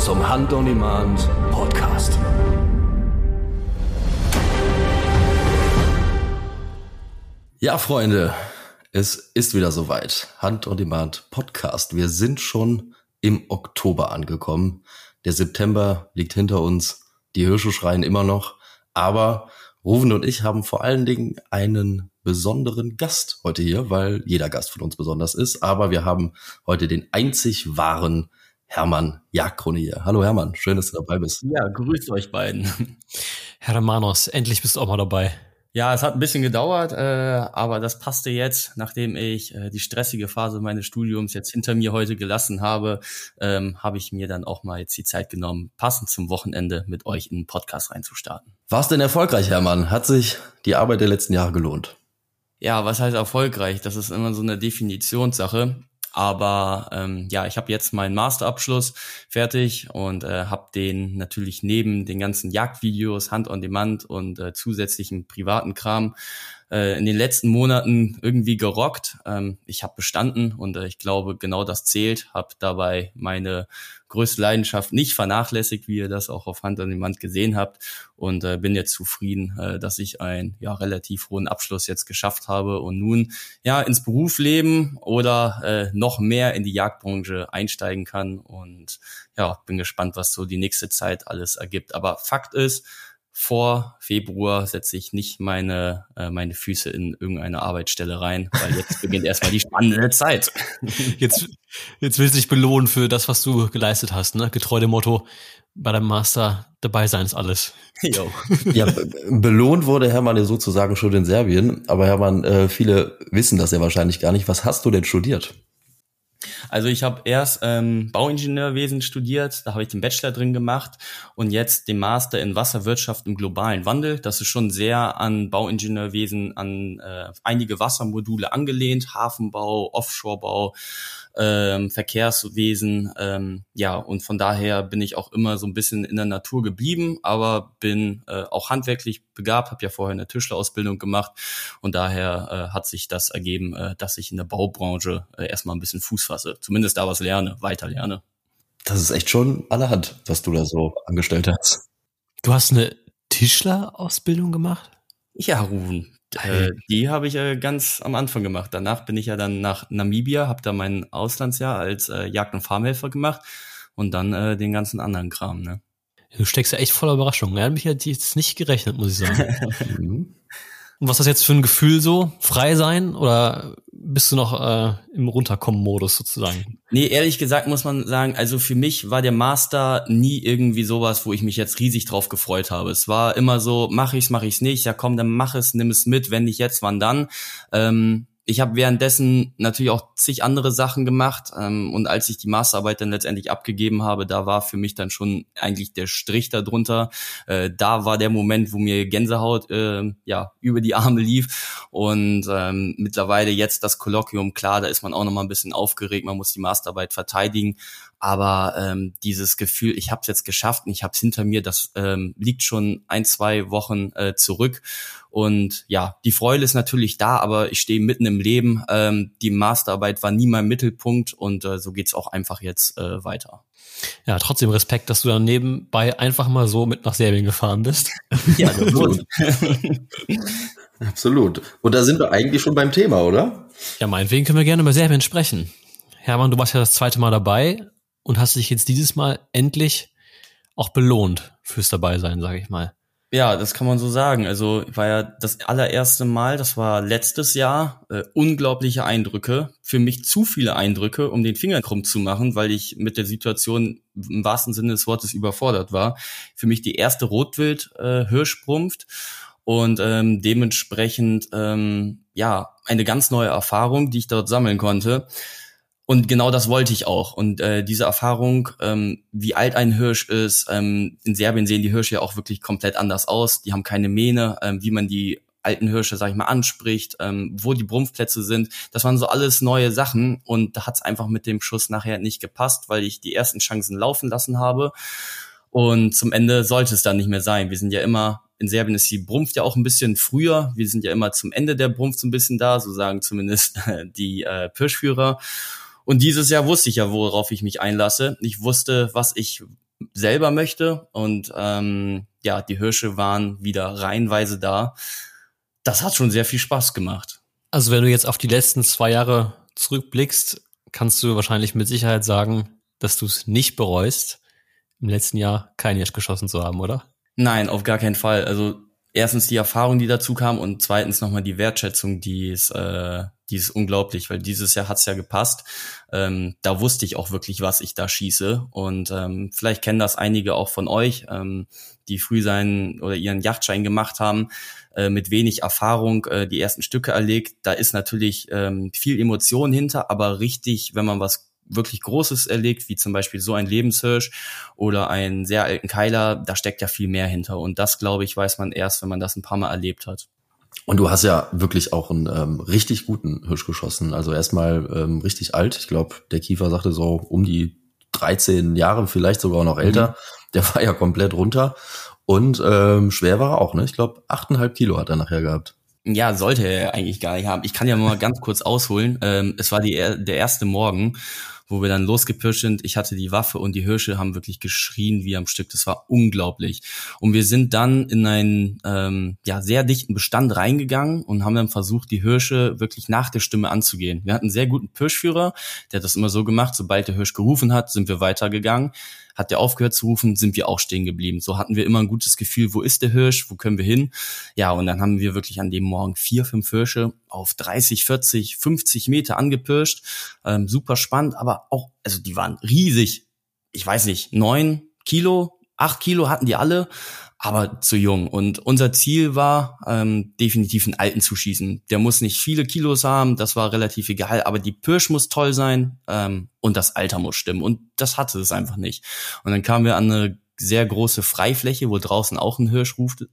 Zum Hand on Demand Podcast. Ja, Freunde, es ist wieder soweit. Hand on Demand Podcast. Wir sind schon im Oktober angekommen. Der September liegt hinter uns. Die Hirsche schreien immer noch. Aber Ruven und ich haben vor allen Dingen einen besonderen Gast heute hier, weil jeder Gast von uns besonders ist. Aber wir haben heute den einzig wahren Hermann Jagdkrone hier. Hallo Hermann, schön, dass du dabei bist. Ja, grüßt euch beiden. Herr Manos, endlich bist du auch mal dabei. Ja, es hat ein bisschen gedauert, äh, aber das passte jetzt, nachdem ich äh, die stressige Phase meines Studiums jetzt hinter mir heute gelassen habe, ähm, habe ich mir dann auch mal jetzt die Zeit genommen, passend zum Wochenende mit euch in den Podcast reinzustarten. War's denn erfolgreich, Hermann? Hat sich die Arbeit der letzten Jahre gelohnt? Ja, was heißt erfolgreich? Das ist immer so eine Definitionssache. Aber ähm, ja, ich habe jetzt meinen Masterabschluss fertig und äh, habe den natürlich neben den ganzen Jagdvideos, Hand on Demand und äh, zusätzlichen privaten Kram äh, in den letzten Monaten irgendwie gerockt. Ähm, ich habe bestanden und äh, ich glaube, genau das zählt. Habe dabei meine größte Leidenschaft nicht vernachlässigt, wie ihr das auch auf Hand an dem Wand gesehen habt. Und äh, bin jetzt zufrieden, äh, dass ich einen ja, relativ hohen Abschluss jetzt geschafft habe und nun ja ins Berufsleben oder äh, noch mehr in die Jagdbranche einsteigen kann. Und ja, bin gespannt, was so die nächste Zeit alles ergibt. Aber Fakt ist, vor Februar setze ich nicht meine, äh, meine Füße in irgendeine Arbeitsstelle rein, weil jetzt beginnt erstmal die spannende Zeit. Jetzt, jetzt willst du dich belohnen für das, was du geleistet hast, ne? Getreu dem Motto, bei deinem Master dabei sein ist alles. Jo. ja, belohnt wurde Hermann ja sozusagen schon in Serbien, aber Hermann, äh, viele wissen das ja wahrscheinlich gar nicht. Was hast du denn studiert? Also ich habe erst ähm, Bauingenieurwesen studiert, da habe ich den Bachelor drin gemacht und jetzt den Master in Wasserwirtschaft im globalen Wandel. Das ist schon sehr an Bauingenieurwesen, an äh, einige Wassermodule angelehnt, Hafenbau, Offshorebau, ähm, Verkehrswesen. Ähm, ja, und von daher bin ich auch immer so ein bisschen in der Natur geblieben, aber bin äh, auch handwerklich begabt, habe ja vorher eine Tischlerausbildung gemacht und daher äh, hat sich das ergeben, äh, dass ich in der Baubranche äh, erstmal ein bisschen Fuß fasse. Zumindest da was lerne, weiter lerne. Das ist echt schon allerhand, was du da so angestellt hast. Du hast eine Tischlerausbildung gemacht? Ja, Rufen. Äh, die habe ich äh, ganz am Anfang gemacht. Danach bin ich ja dann nach Namibia, habe da mein Auslandsjahr als äh, Jagd- und Farmhelfer gemacht und dann äh, den ganzen anderen Kram. Ne? Du steckst ja echt voller Überraschung. Er hat mich jetzt nicht gerechnet, muss ich sagen. Und was ist das jetzt für ein Gefühl so? Frei sein oder bist du noch äh, im Runterkommen-Modus sozusagen? Nee, ehrlich gesagt muss man sagen, also für mich war der Master nie irgendwie sowas, wo ich mich jetzt riesig drauf gefreut habe. Es war immer so, mach ich's, mach ich's nicht, ja komm, dann mach es, nimm es mit, wenn nicht jetzt, wann dann. Ähm, ich habe währenddessen natürlich auch zig andere Sachen gemacht ähm, und als ich die Masterarbeit dann letztendlich abgegeben habe, da war für mich dann schon eigentlich der Strich darunter. Äh, da war der Moment, wo mir Gänsehaut äh, ja über die Arme lief und ähm, mittlerweile jetzt das Kolloquium, klar, da ist man auch noch mal ein bisschen aufgeregt, man muss die Masterarbeit verteidigen, aber ähm, dieses Gefühl, ich habe es jetzt geschafft und ich habe es hinter mir, das ähm, liegt schon ein, zwei Wochen äh, zurück. Und ja, die Freude ist natürlich da, aber ich stehe mitten im Leben. Ähm, die Masterarbeit war nie mein Mittelpunkt und äh, so geht's auch einfach jetzt äh, weiter. Ja, trotzdem Respekt, dass du dann nebenbei einfach mal so mit nach Serbien gefahren bist. ja, absolut. absolut. Und da sind wir eigentlich schon beim Thema, oder? Ja, meinetwegen können wir gerne über Serbien sprechen. Hermann, du warst ja das zweite Mal dabei und hast dich jetzt dieses Mal endlich auch belohnt fürs Dabeisein, sage ich mal. Ja, das kann man so sagen. Also war ja das allererste Mal, das war letztes Jahr, äh, unglaubliche Eindrücke. Für mich zu viele Eindrücke, um den Finger krumm zu machen, weil ich mit der Situation im wahrsten Sinne des Wortes überfordert war. Für mich die erste Rotwild-Hirschbrunft äh, und ähm, dementsprechend ähm, ja eine ganz neue Erfahrung, die ich dort sammeln konnte. Und genau das wollte ich auch. Und äh, diese Erfahrung, ähm, wie alt ein Hirsch ist, ähm, in Serbien sehen die Hirsche ja auch wirklich komplett anders aus. Die haben keine Mähne, ähm, wie man die alten Hirsche, sag ich mal, anspricht, ähm, wo die Brumpfplätze sind. Das waren so alles neue Sachen und da hat es einfach mit dem Schuss nachher nicht gepasst, weil ich die ersten Chancen laufen lassen habe. Und zum Ende sollte es dann nicht mehr sein. Wir sind ja immer, in Serbien ist die Brumpf ja auch ein bisschen früher. Wir sind ja immer zum Ende der Brumpf so ein bisschen da, so sagen zumindest die äh, Pirschführer. Und dieses Jahr wusste ich ja, worauf ich mich einlasse. Ich wusste, was ich selber möchte und ähm, ja, die Hirsche waren wieder reihenweise da. Das hat schon sehr viel Spaß gemacht. Also wenn du jetzt auf die letzten zwei Jahre zurückblickst, kannst du wahrscheinlich mit Sicherheit sagen, dass du es nicht bereust, im letzten Jahr kein Hirsch geschossen zu haben, oder? Nein, auf gar keinen Fall. Also erstens die Erfahrung, die dazu kam und zweitens nochmal die Wertschätzung, die ist, äh, die ist unglaublich, weil dieses Jahr hat's ja gepasst. Ähm, da wusste ich auch wirklich, was ich da schieße und ähm, vielleicht kennen das einige auch von euch, ähm, die früh seinen oder ihren Yachtschein gemacht haben, äh, mit wenig Erfahrung äh, die ersten Stücke erlegt. Da ist natürlich ähm, viel Emotion hinter, aber richtig, wenn man was wirklich Großes erlegt, wie zum Beispiel so ein Lebenshirsch oder einen sehr alten Keiler, da steckt ja viel mehr hinter. Und das, glaube ich, weiß man erst, wenn man das ein paar Mal erlebt hat. Und du hast ja wirklich auch einen ähm, richtig guten Hirsch geschossen. Also erstmal ähm, richtig alt. Ich glaube, der Kiefer sagte so um die 13 Jahre, vielleicht sogar noch älter. Mhm. Der war ja komplett runter. Und ähm, schwer war er auch, ne? Ich glaube, 8,5 Kilo hat er nachher gehabt. Ja, sollte er eigentlich gar nicht haben. Ich kann ja mal ganz kurz ausholen. Ähm, es war die, der erste Morgen wo wir dann losgepirscht sind. Ich hatte die Waffe und die Hirsche haben wirklich geschrien wie am Stück. Das war unglaublich. Und wir sind dann in einen ähm, ja, sehr dichten Bestand reingegangen und haben dann versucht, die Hirsche wirklich nach der Stimme anzugehen. Wir hatten einen sehr guten Pirschführer, der hat das immer so gemacht, sobald der Hirsch gerufen hat, sind wir weitergegangen. Hat der aufgehört zu rufen, sind wir auch stehen geblieben. So hatten wir immer ein gutes Gefühl, wo ist der Hirsch, wo können wir hin? Ja, und dann haben wir wirklich an dem Morgen vier, fünf Hirsche auf 30, 40, 50 Meter angepirscht. Ähm, super spannend, aber auch, also die waren riesig. Ich weiß nicht, neun Kilo, acht Kilo hatten die alle aber zu jung. Und unser Ziel war, ähm, definitiv einen Alten zu schießen. Der muss nicht viele Kilos haben, das war relativ egal, aber die Pirsch muss toll sein ähm, und das Alter muss stimmen. Und das hatte es einfach nicht. Und dann kamen wir an eine sehr große Freifläche, wo draußen auch ein Hirsch ruft.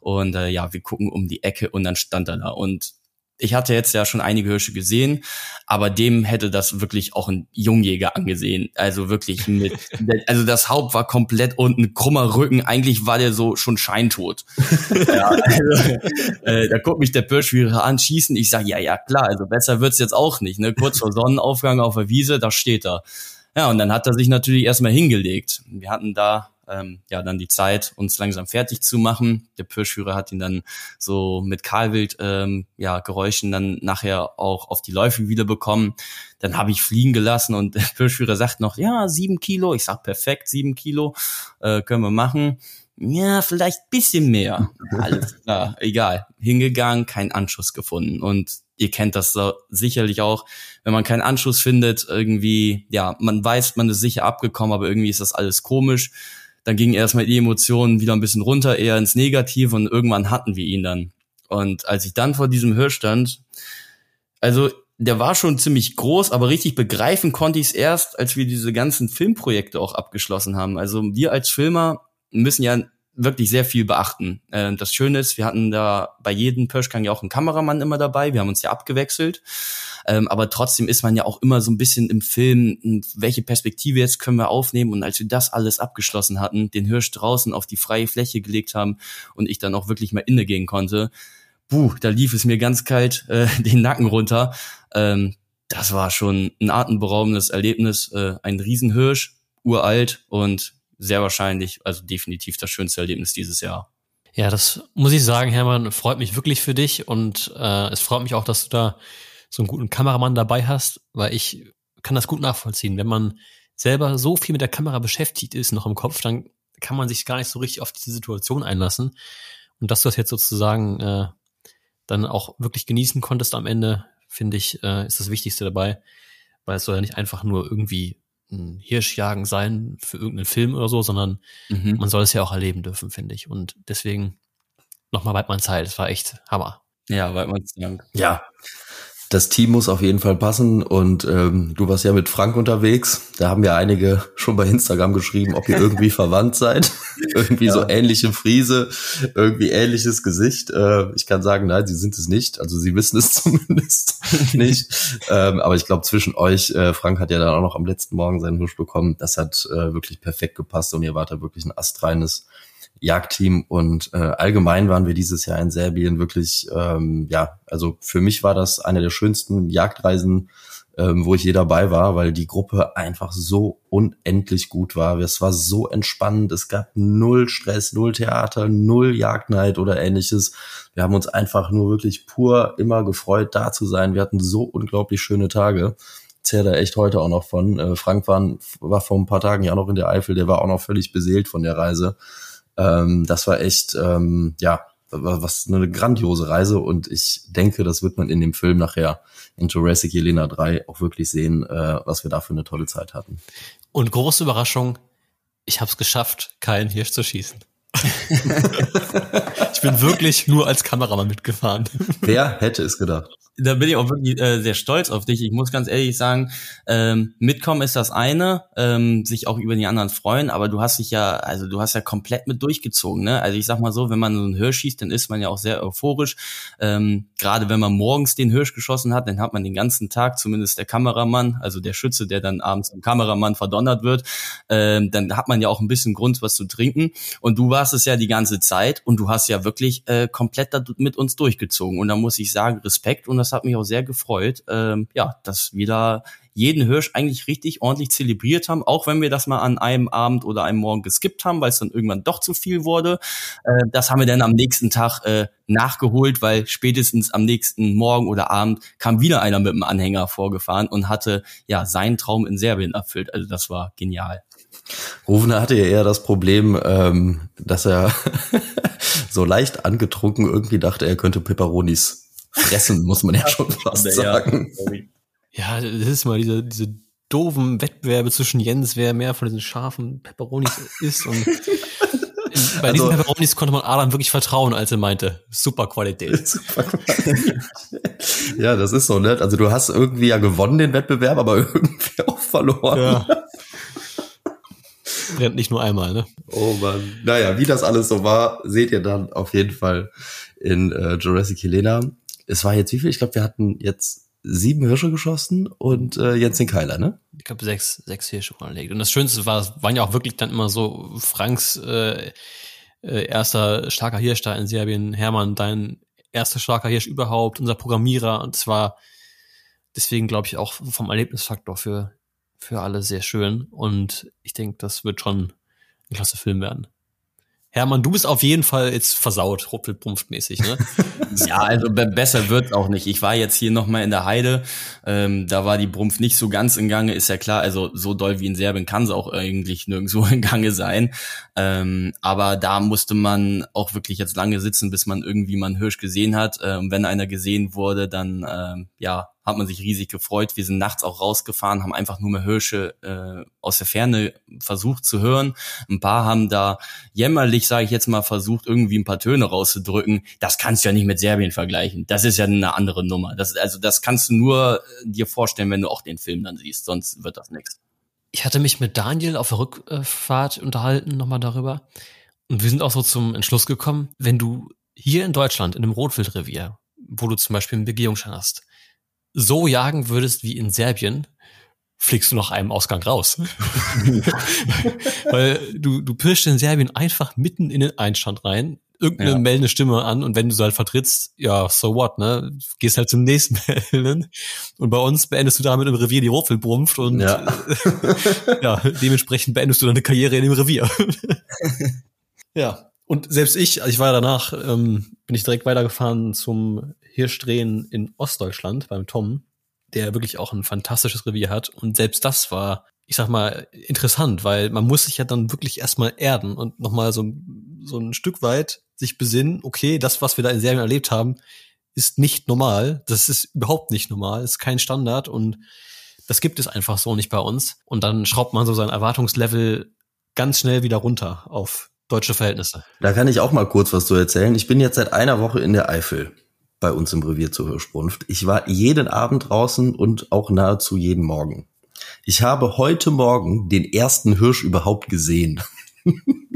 Und äh, ja, wir gucken um die Ecke und dann stand er da. Und ich hatte jetzt ja schon einige Hirsche gesehen, aber dem hätte das wirklich auch ein Jungjäger angesehen. Also wirklich mit, also das Haupt war komplett unten, krummer Rücken. Eigentlich war der so schon scheintot. ja, also, äh, da guckt mich der Pirschwierer an, schießen. Ich sage, ja, ja, klar, also besser wird's jetzt auch nicht. Ne? Kurz vor Sonnenaufgang auf der Wiese, da steht er. Ja, und dann hat er sich natürlich erstmal hingelegt. Wir hatten da ähm, ja dann die Zeit, uns langsam fertig zu machen. Der Pirschführer hat ihn dann so mit Kahlwild ähm, ja, Geräuschen dann nachher auch auf die Läufe wieder bekommen. Dann habe ich fliegen gelassen und der Pirschführer sagt noch, ja, sieben Kilo. Ich sag perfekt, sieben Kilo äh, können wir machen. Ja, vielleicht bisschen mehr. Alles klar, egal. Hingegangen, kein Anschluss gefunden. Und ihr kennt das so sicherlich auch, wenn man keinen Anschluss findet, irgendwie, ja, man weiß, man ist sicher abgekommen, aber irgendwie ist das alles komisch. Dann gingen erstmal die Emotionen wieder ein bisschen runter, eher ins Negative und irgendwann hatten wir ihn dann. Und als ich dann vor diesem Hirsch stand, also der war schon ziemlich groß, aber richtig begreifen konnte ich es erst, als wir diese ganzen Filmprojekte auch abgeschlossen haben. Also wir als Filmer müssen ja wirklich sehr viel beachten. Äh, das Schöne ist, wir hatten da bei jedem Pirschgang ja auch einen Kameramann immer dabei. Wir haben uns ja abgewechselt. Ähm, aber trotzdem ist man ja auch immer so ein bisschen im Film, hm, welche Perspektive jetzt können wir aufnehmen. Und als wir das alles abgeschlossen hatten, den Hirsch draußen auf die freie Fläche gelegt haben und ich dann auch wirklich mal inne gehen konnte, buh, da lief es mir ganz kalt äh, den Nacken runter. Ähm, das war schon ein atemberaubendes Erlebnis. Äh, ein Riesenhirsch, uralt und sehr wahrscheinlich, also definitiv das schönste Erlebnis dieses Jahr. Ja, das muss ich sagen, Hermann, freut mich wirklich für dich und äh, es freut mich auch, dass du da so einen guten Kameramann dabei hast, weil ich kann das gut nachvollziehen. Wenn man selber so viel mit der Kamera beschäftigt ist, noch im Kopf, dann kann man sich gar nicht so richtig auf diese Situation einlassen. Und dass du das jetzt sozusagen äh, dann auch wirklich genießen konntest am Ende, finde ich, äh, ist das Wichtigste dabei, weil es soll ja nicht einfach nur irgendwie ein Hirschjagen sein für irgendeinen Film oder so, sondern mhm. man soll es ja auch erleben dürfen, finde ich. Und deswegen nochmal Weidmanns Zeit. Es war echt Hammer. Ja, Weidmanns Dank. Ja, das Team muss auf jeden Fall passen und ähm, du warst ja mit Frank unterwegs. Da haben ja einige schon bei Instagram geschrieben, ob ihr irgendwie verwandt seid. irgendwie ja. so ähnliche Friese, irgendwie ähnliches Gesicht. Äh, ich kann sagen, nein, sie sind es nicht. Also sie wissen es zumindest nicht. Ähm, aber ich glaube, zwischen euch, äh, Frank hat ja dann auch noch am letzten Morgen seinen Husch bekommen. Das hat äh, wirklich perfekt gepasst und ihr wart da wirklich ein astreines Jagdteam und äh, allgemein waren wir dieses Jahr in Serbien wirklich, ähm, ja, also für mich war das eine der schönsten Jagdreisen, ähm, wo ich je dabei war, weil die Gruppe einfach so unendlich gut war. Es war so entspannend, es gab null Stress, null Theater, null Jagdneid oder ähnliches. Wir haben uns einfach nur wirklich pur immer gefreut, da zu sein. Wir hatten so unglaublich schöne Tage. Zählt da echt heute auch noch von. Äh, Frank war, war vor ein paar Tagen ja auch noch in der Eifel, der war auch noch völlig beseelt von der Reise. Ähm, das war echt, ähm, ja, was eine grandiose Reise und ich denke, das wird man in dem Film nachher in Jurassic Jelena 3 auch wirklich sehen, äh, was wir da für eine tolle Zeit hatten. Und große Überraschung, ich habe es geschafft, keinen Hirsch zu schießen. ich bin wirklich nur als Kameramann mitgefahren. Wer hätte es gedacht? Da bin ich auch wirklich äh, sehr stolz auf dich. Ich muss ganz ehrlich sagen, ähm, mitkommen ist das eine, ähm, sich auch über die anderen freuen, aber du hast dich ja, also du hast ja komplett mit durchgezogen. Ne? Also ich sag mal so, wenn man so einen Hirsch schießt, dann ist man ja auch sehr euphorisch. Ähm, Gerade wenn man morgens den Hirsch geschossen hat, dann hat man den ganzen Tag, zumindest der Kameramann, also der Schütze, der dann abends vom Kameramann verdonnert wird, ähm, dann hat man ja auch ein bisschen Grund, was zu trinken. Und du warst es ja die ganze Zeit und du hast ja wirklich äh, komplett mit uns durchgezogen. Und da muss ich sagen, Respekt und das das hat mich auch sehr gefreut, ähm, ja, dass wir da jeden Hirsch eigentlich richtig ordentlich zelebriert haben, auch wenn wir das mal an einem Abend oder einem Morgen geskippt haben, weil es dann irgendwann doch zu viel wurde. Äh, das haben wir dann am nächsten Tag äh, nachgeholt, weil spätestens am nächsten Morgen oder Abend kam wieder einer mit dem Anhänger vorgefahren und hatte ja seinen Traum in Serbien erfüllt. Also das war genial. Rufner hatte ja eher das Problem, ähm, dass er so leicht angetrunken irgendwie dachte, er könnte Peperonis fressen, muss man ja schon fast sagen. Ja, das ist mal diese, diese doofen Wettbewerbe zwischen Jens, wer mehr von diesen scharfen Peperonis isst und bei also, diesen Peperonis konnte man Adam wirklich vertrauen, als er meinte, super Qualität. Super Qualität. ja, das ist so, ne? Also du hast irgendwie ja gewonnen den Wettbewerb, aber irgendwie auch verloren. Ja. Brennt nicht nur einmal, ne? Oh man. Naja, wie das alles so war, seht ihr dann auf jeden Fall in äh, Jurassic Helena es war jetzt wie viel? Ich glaube, wir hatten jetzt sieben Hirsche geschossen und äh, jetzt den Keiler, ne? Ich glaube, sechs, sechs Hirsche verlegt. Und das Schönste war, es waren ja auch wirklich dann immer so Franks äh, äh, erster starker Hirsch da in Serbien, Hermann, dein erster starker Hirsch überhaupt, unser Programmierer. Und es war deswegen, glaube ich, auch vom Erlebnisfaktor für, für alle sehr schön. Und ich denke, das wird schon ein klasse Film werden. Hermann, du bist auf jeden Fall jetzt versaut, ruppelpumpfmäßig, ne? ja, also be besser wird's auch nicht. Ich war jetzt hier nochmal in der Heide, ähm, da war die Brumpf nicht so ganz in Gange, ist ja klar, also so doll wie in Serbien kann sie auch eigentlich nirgendwo in Gange sein. Ähm, aber da musste man auch wirklich jetzt lange sitzen, bis man irgendwie mal einen Hirsch gesehen hat. Ähm, wenn einer gesehen wurde, dann ähm, ja, hat man sich riesig gefreut. Wir sind nachts auch rausgefahren, haben einfach nur mehr Hirsche äh, aus der Ferne versucht zu hören. Ein paar haben da jämmerlich, sage ich jetzt mal, versucht, irgendwie ein paar Töne rauszudrücken. Das kannst du ja nicht mit Serbien vergleichen. Das ist ja eine andere Nummer. Das, also das kannst du nur äh, dir vorstellen, wenn du auch den Film dann siehst. Sonst wird das nichts. Ich hatte mich mit Daniel auf der Rückfahrt unterhalten, nochmal darüber. Und wir sind auch so zum Entschluss gekommen, wenn du hier in Deutschland in einem Rotwildrevier, wo du zum Beispiel einen Begehungsschein hast, so jagen würdest wie in Serbien, fliegst du nach einem Ausgang raus. Weil du, du pirschst in Serbien einfach mitten in den Einstand rein, irgendeine ja. meldende Stimme an und wenn du sie halt vertrittst, ja, so what, ne? Gehst halt zum nächsten Melden. Und bei uns beendest du damit im Revier die Ruffelbrumpft und ja. ja, dementsprechend beendest du deine Karriere in dem Revier. ja. Und selbst ich, ich war ja danach, ähm, bin ich direkt weitergefahren zum Hirschdrehen in Ostdeutschland beim Tom, der wirklich auch ein fantastisches Revier hat. Und selbst das war, ich sag mal, interessant, weil man muss sich ja dann wirklich erstmal erden und nochmal so, so ein Stück weit sich besinnen, okay, das, was wir da in Serbien erlebt haben, ist nicht normal. Das ist überhaupt nicht normal, ist kein Standard und das gibt es einfach so nicht bei uns. Und dann schraubt man so sein Erwartungslevel ganz schnell wieder runter auf deutsche Verhältnisse. Da kann ich auch mal kurz was zu erzählen. Ich bin jetzt seit einer Woche in der Eifel bei uns im Revier zur Hirschbrunft. Ich war jeden Abend draußen und auch nahezu jeden Morgen. Ich habe heute Morgen den ersten Hirsch überhaupt gesehen.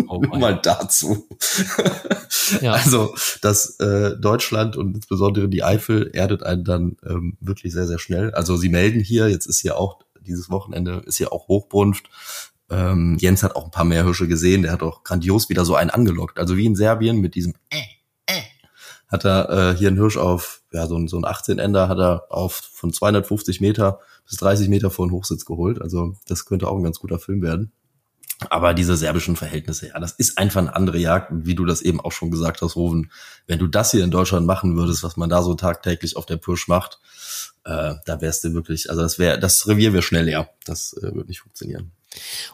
Oh mal dazu. ja. Also das äh, Deutschland und insbesondere die Eifel erdet einen dann ähm, wirklich sehr, sehr schnell. Also sie melden hier, jetzt ist hier auch dieses Wochenende ist hier auch Hochbrunft. Ähm, Jens hat auch ein paar mehr Hirsche gesehen, der hat auch grandios wieder so einen angelockt. Also wie in Serbien mit diesem äh, hat er äh, hier einen Hirsch auf, ja, so ein, so ein 18-Ender hat er auf von 250 Meter bis 30 Meter vor den Hochsitz geholt. Also das könnte auch ein ganz guter Film werden. Aber diese serbischen Verhältnisse, ja, das ist einfach eine andere Jagd, wie du das eben auch schon gesagt hast, Roven. Wenn du das hier in Deutschland machen würdest, was man da so tagtäglich auf der Pirsch macht, äh, da wärst du wirklich, also das wäre, das Revier wäre schnell leer. Das äh, würde nicht funktionieren.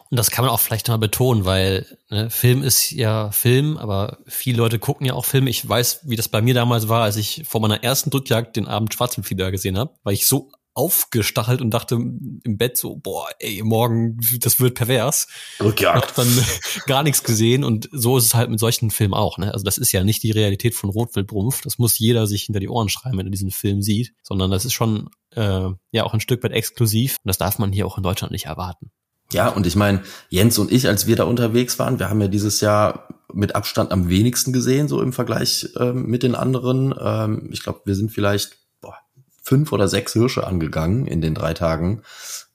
Und das kann man auch vielleicht mal betonen, weil ne, Film ist ja Film, aber viele Leute gucken ja auch Filme. Ich weiß, wie das bei mir damals war, als ich vor meiner ersten Drückjagd den Abend Schwarzwildfieber gesehen habe, weil ich so aufgestachelt und dachte im Bett so, boah, ey, morgen, das wird pervers. Rückjagd. Hab dann gar nichts gesehen und so ist es halt mit solchen Filmen auch. Ne? Also das ist ja nicht die Realität von Rotwildbrumpf. Das muss jeder sich hinter die Ohren schreiben, wenn er diesen Film sieht, sondern das ist schon äh, ja auch ein Stück weit exklusiv und das darf man hier auch in Deutschland nicht erwarten. Ja, und ich meine, Jens und ich, als wir da unterwegs waren, wir haben ja dieses Jahr mit Abstand am wenigsten gesehen, so im Vergleich ähm, mit den anderen. Ähm, ich glaube, wir sind vielleicht boah, fünf oder sechs Hirsche angegangen in den drei Tagen.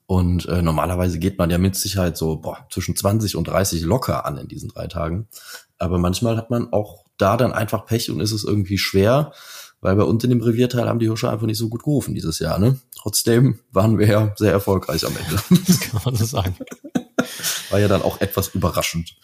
Und äh, normalerweise geht man ja mit Sicherheit so boah, zwischen 20 und 30 locker an in diesen drei Tagen. Aber manchmal hat man auch da dann einfach Pech und ist es irgendwie schwer weil bei uns in dem Revierteil haben die Hirsche einfach nicht so gut gerufen dieses Jahr. Ne? Trotzdem waren wir ja sehr erfolgreich am Ende. Das kann man so sagen. War ja dann auch etwas überraschend.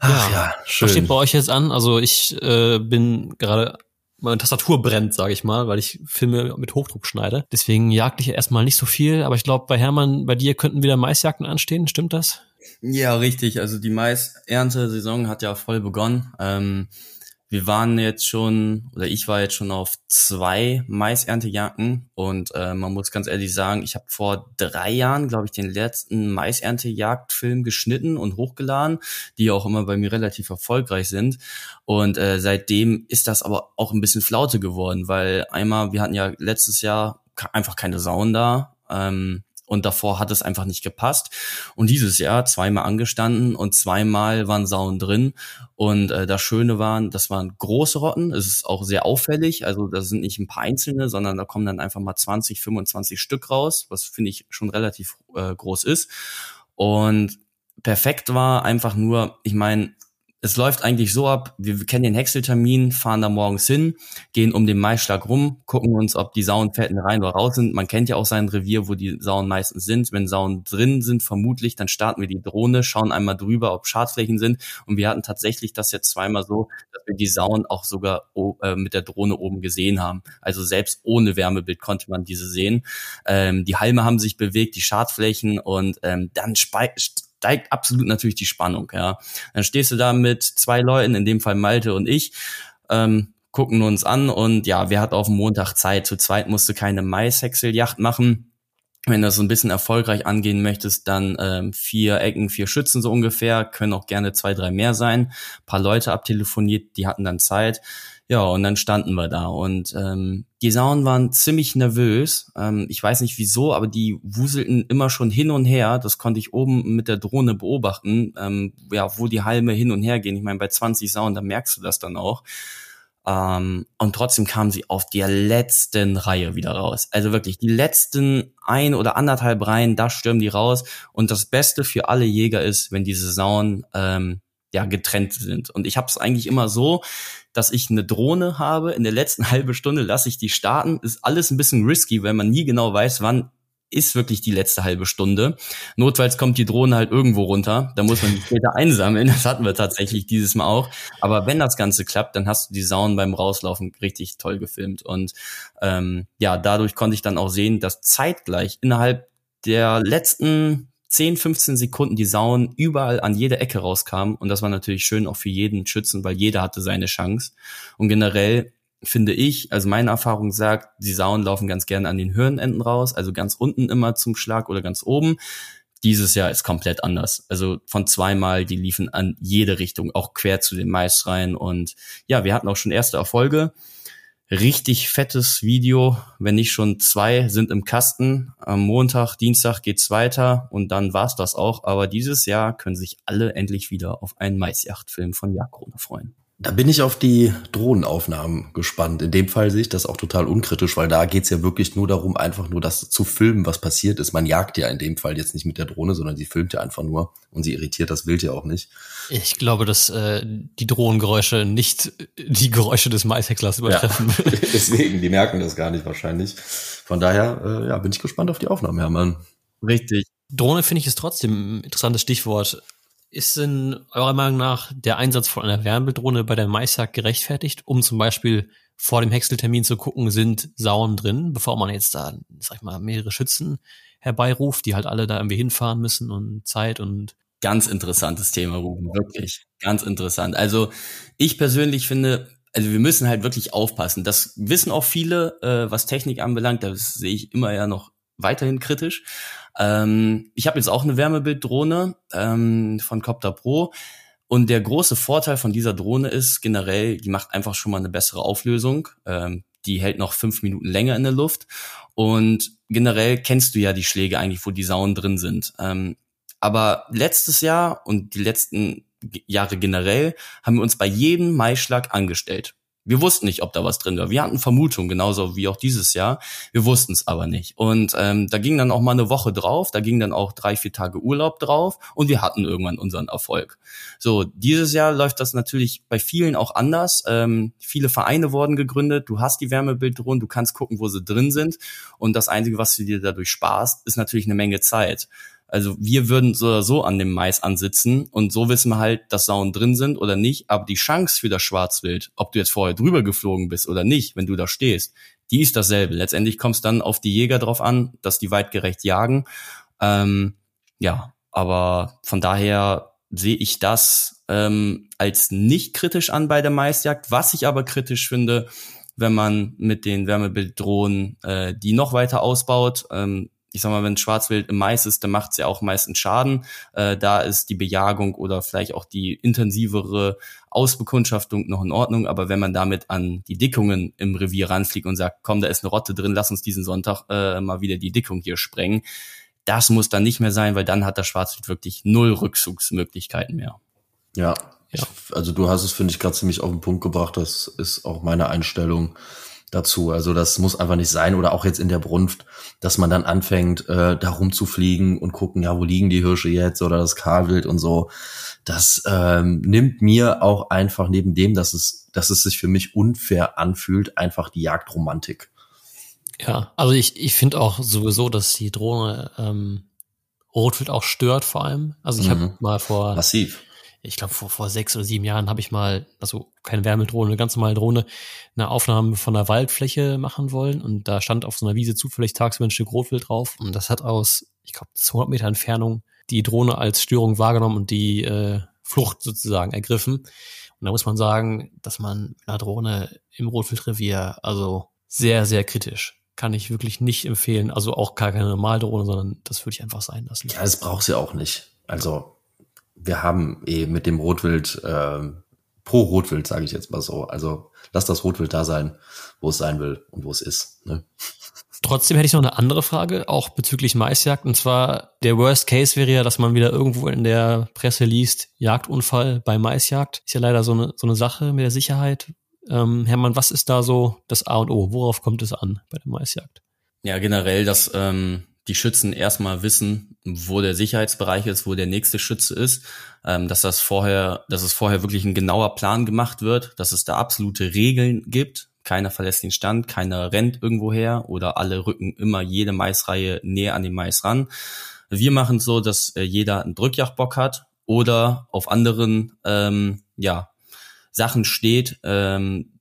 Ach, ja, ja schön. Was steht bei euch jetzt an? Also ich äh, bin gerade meine Tastatur brennt, sage ich mal, weil ich Filme mit Hochdruck schneide. Deswegen jagd ich erstmal nicht so viel, aber ich glaube, bei Hermann, bei dir könnten wieder Maisjagden anstehen, stimmt das? Ja, richtig. Also die Mais-Ernte-Saison hat ja voll begonnen. Ähm, wir waren jetzt schon, oder ich war jetzt schon auf zwei Maiserntejagden und äh, man muss ganz ehrlich sagen, ich habe vor drei Jahren, glaube ich, den letzten Maiserntejagdfilm geschnitten und hochgeladen, die auch immer bei mir relativ erfolgreich sind. Und äh, seitdem ist das aber auch ein bisschen Flaute geworden, weil einmal, wir hatten ja letztes Jahr einfach keine Sauen da. Ähm, und davor hat es einfach nicht gepasst. Und dieses Jahr zweimal angestanden und zweimal waren Sauen drin. Und äh, das Schöne waren, das waren große Rotten. Es ist auch sehr auffällig. Also das sind nicht ein paar einzelne, sondern da kommen dann einfach mal 20, 25 Stück raus, was finde ich schon relativ äh, groß ist. Und perfekt war einfach nur, ich meine, es läuft eigentlich so ab, wir kennen den Häckseltermin, fahren da morgens hin, gehen um den Maischlag rum, gucken uns, ob die Sauenfährten rein oder raus sind. Man kennt ja auch sein Revier, wo die Sauen meistens sind. Wenn Sauen drin sind, vermutlich, dann starten wir die Drohne, schauen einmal drüber, ob Schadflächen sind. Und wir hatten tatsächlich das jetzt zweimal so, dass wir die Sauen auch sogar äh, mit der Drohne oben gesehen haben. Also selbst ohne Wärmebild konnte man diese sehen. Ähm, die Halme haben sich bewegt, die Schadflächen und ähm, dann steigt absolut natürlich die Spannung, ja. Dann stehst du da mit zwei Leuten, in dem Fall Malte und ich, ähm, gucken uns an und ja, wer hat auf Montag Zeit? Zu zweit musst du keine Maishäckseljacht machen. Wenn du das so ein bisschen erfolgreich angehen möchtest, dann ähm, vier Ecken, vier Schützen so ungefähr, können auch gerne zwei, drei mehr sein. Ein paar Leute abtelefoniert, die hatten dann Zeit. Ja, und dann standen wir da und ähm, die Sauen waren ziemlich nervös. Ähm, ich weiß nicht wieso, aber die wuselten immer schon hin und her. Das konnte ich oben mit der Drohne beobachten, ähm, ja, wo die Halme hin und her gehen. Ich meine, bei 20 Sauen, da merkst du das dann auch. Ähm, und trotzdem kamen sie auf der letzten Reihe wieder raus. Also wirklich, die letzten ein oder anderthalb Reihen, da stürmen die raus. Und das Beste für alle Jäger ist, wenn diese Sauen ähm, ja getrennt sind. Und ich habe es eigentlich immer so, dass ich eine Drohne habe. In der letzten halbe Stunde lasse ich die starten. Ist alles ein bisschen risky, weil man nie genau weiß, wann ist wirklich die letzte halbe Stunde. Notfalls kommt die Drohne halt irgendwo runter. Da muss man die später einsammeln. Das hatten wir tatsächlich dieses Mal auch. Aber wenn das Ganze klappt, dann hast du die Sauen beim Rauslaufen richtig toll gefilmt. Und ähm, ja, dadurch konnte ich dann auch sehen, dass zeitgleich innerhalb der letzten 10, 15 Sekunden die Sauen überall an jeder Ecke rauskamen. Und das war natürlich schön auch für jeden Schützen, weil jeder hatte seine Chance. Und generell finde ich, also meine Erfahrung sagt, die Sauen laufen ganz gerne an den Hirnenden raus, also ganz unten immer zum Schlag oder ganz oben. Dieses Jahr ist komplett anders. Also von zweimal, die liefen an jede Richtung, auch quer zu den Mais rein. Und ja, wir hatten auch schon erste Erfolge richtig fettes Video, wenn nicht schon zwei, sind im Kasten. Am Montag, Dienstag geht's weiter und dann war's das auch. Aber dieses Jahr können sich alle endlich wieder auf einen Maisjachtfilm von Jagdkrone freuen. Da bin ich auf die Drohnenaufnahmen gespannt. In dem Fall sehe ich das auch total unkritisch, weil da geht's ja wirklich nur darum, einfach nur das zu filmen, was passiert ist. Man jagt ja in dem Fall jetzt nicht mit der Drohne, sondern sie filmt ja einfach nur und sie irritiert das Wild ja auch nicht. Ich glaube, dass äh, die Drohnengeräusche nicht die Geräusche des Maishäcklers übertreffen. Ja. Deswegen, die merken das gar nicht wahrscheinlich. Von daher, äh, ja, bin ich gespannt auf die Aufnahmen, Hermann. Richtig. Drohne finde ich ist trotzdem ein interessantes Stichwort. Ist in eurer Meinung nach der Einsatz von einer Wärmebilddrohne bei der Maisjagd gerechtfertigt, um zum Beispiel vor dem Häckseltermin zu gucken, sind Sauen drin, bevor man jetzt da, sag ich mal, mehrere Schützen herbeiruft, die halt alle da irgendwie hinfahren müssen und Zeit und Ganz interessantes Thema, Ruben, wirklich. Ganz interessant. Also ich persönlich finde, also wir müssen halt wirklich aufpassen. Das wissen auch viele, äh, was Technik anbelangt. Das sehe ich immer ja noch weiterhin kritisch. Ähm, ich habe jetzt auch eine Wärmebilddrohne ähm, von Copter Pro. Und der große Vorteil von dieser Drohne ist generell, die macht einfach schon mal eine bessere Auflösung. Ähm, die hält noch fünf Minuten länger in der Luft. Und generell kennst du ja die Schläge eigentlich, wo die Sauen drin sind. Ähm, aber letztes Jahr und die letzten Jahre generell haben wir uns bei jedem Maischlag angestellt. Wir wussten nicht, ob da was drin war. Wir hatten Vermutungen, genauso wie auch dieses Jahr. Wir wussten es aber nicht. Und ähm, da ging dann auch mal eine Woche drauf, da ging dann auch drei, vier Tage Urlaub drauf und wir hatten irgendwann unseren Erfolg. So, dieses Jahr läuft das natürlich bei vielen auch anders. Ähm, viele Vereine wurden gegründet, du hast die Wärmebilddrohnen, du kannst gucken, wo sie drin sind. Und das Einzige, was du dir dadurch sparst, ist natürlich eine Menge Zeit. Also wir würden so oder so an dem Mais ansitzen und so wissen wir halt, dass Sauen drin sind oder nicht. Aber die Chance für das Schwarzwild, ob du jetzt vorher drüber geflogen bist oder nicht, wenn du da stehst, die ist dasselbe. Letztendlich kommt es dann auf die Jäger drauf an, dass die weitgerecht jagen. Ähm, ja, aber von daher sehe ich das ähm, als nicht kritisch an bei der Maisjagd. Was ich aber kritisch finde, wenn man mit den Wärmebilddrohnen äh, die noch weiter ausbaut, ähm, ich sag mal, wenn Schwarzwild im Mais ist, dann macht es ja auch meistens Schaden. Äh, da ist die Bejagung oder vielleicht auch die intensivere Ausbekundschaftung noch in Ordnung. Aber wenn man damit an die Dickungen im Revier ranfliegt und sagt, komm, da ist eine Rotte drin, lass uns diesen Sonntag äh, mal wieder die Dickung hier sprengen, das muss dann nicht mehr sein, weil dann hat der Schwarzwild wirklich null Rückzugsmöglichkeiten mehr. Ja, ja. also du hast es, finde ich, gerade ziemlich auf den Punkt gebracht. Das ist auch meine Einstellung dazu. Also das muss einfach nicht sein oder auch jetzt in der Brunft, dass man dann anfängt, äh, da rumzufliegen und gucken, ja, wo liegen die Hirsche jetzt oder das Kahlwild und so. Das ähm, nimmt mir auch einfach neben dem, dass es, dass es sich für mich unfair anfühlt, einfach die Jagdromantik. Ja, also ich, ich finde auch sowieso, dass die Drohne ähm, Rotwild auch stört vor allem. Also ich mhm. habe mal vor massiv ich glaube, vor, vor sechs oder sieben Jahren habe ich mal, also keine Wärmedrohne, eine ganz normale Drohne, eine Aufnahme von einer Waldfläche machen wollen. Und da stand auf so einer Wiese zufällig tagsüber ein Stück Rotwild drauf. Und das hat aus, ich glaube, 200 Meter Entfernung die Drohne als Störung wahrgenommen und die äh, Flucht sozusagen ergriffen. Und da muss man sagen, dass man mit einer Drohne im Rotwildrevier, also sehr, sehr kritisch kann ich wirklich nicht empfehlen. Also auch gar keine Normaldrohne, sondern das würde ich einfach sein lassen. Ja, das braucht sie auch nicht. Also wir haben eh mit dem Rotwild, äh, pro Rotwild, sage ich jetzt mal so. Also lass das Rotwild da sein, wo es sein will und wo es ist. Ne? Trotzdem hätte ich noch eine andere Frage, auch bezüglich Maisjagd. Und zwar, der Worst Case wäre ja, dass man wieder irgendwo in der Presse liest, Jagdunfall bei Maisjagd. Ist ja leider so eine, so eine Sache mit der Sicherheit. Ähm, Hermann, was ist da so das A und O? Worauf kommt es an bei der Maisjagd? Ja, generell, dass ähm, die Schützen erstmal wissen, wo der Sicherheitsbereich ist, wo der nächste Schütze ist, ähm, dass das vorher, dass es vorher wirklich ein genauer Plan gemacht wird, dass es da absolute Regeln gibt. Keiner verlässt den Stand, keiner rennt irgendwo her oder alle rücken immer jede Maisreihe näher an den Mais ran. Wir machen es so, dass äh, jeder einen Drückjagdbock hat oder auf anderen ähm, ja, Sachen steht, ähm,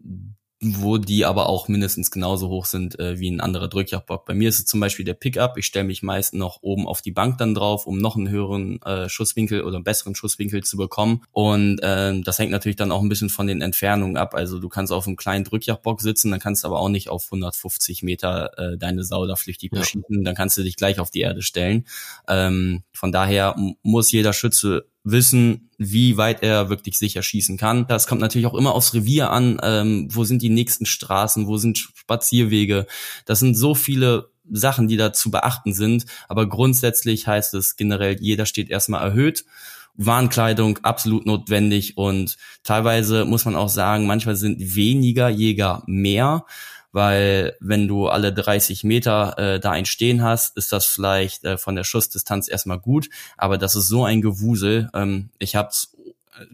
wo die aber auch mindestens genauso hoch sind äh, wie ein anderer Drückjagdbock. Bei mir ist es zum Beispiel der Pickup. Ich stelle mich meist noch oben auf die Bank dann drauf, um noch einen höheren äh, Schusswinkel oder einen besseren Schusswinkel zu bekommen. Und äh, das hängt natürlich dann auch ein bisschen von den Entfernungen ab. Also du kannst auf einem kleinen Drückjagdbock sitzen, dann kannst du aber auch nicht auf 150 Meter äh, deine Sau da flüchtig ja. beschießen. Dann kannst du dich gleich auf die Erde stellen. Ähm, von daher muss jeder Schütze wissen, wie weit er wirklich sicher schießen kann. Das kommt natürlich auch immer aufs Revier an. Ähm, wo sind die nächsten Straßen? Wo sind Spazierwege? Das sind so viele Sachen, die da zu beachten sind. Aber grundsätzlich heißt es generell, jeder steht erstmal erhöht. Warnkleidung absolut notwendig und teilweise muss man auch sagen, manchmal sind weniger Jäger mehr, weil wenn du alle 30 Meter äh, da ein Stehen hast, ist das vielleicht äh, von der Schussdistanz erstmal gut, aber das ist so ein Gewusel. Ähm, ich habe äh,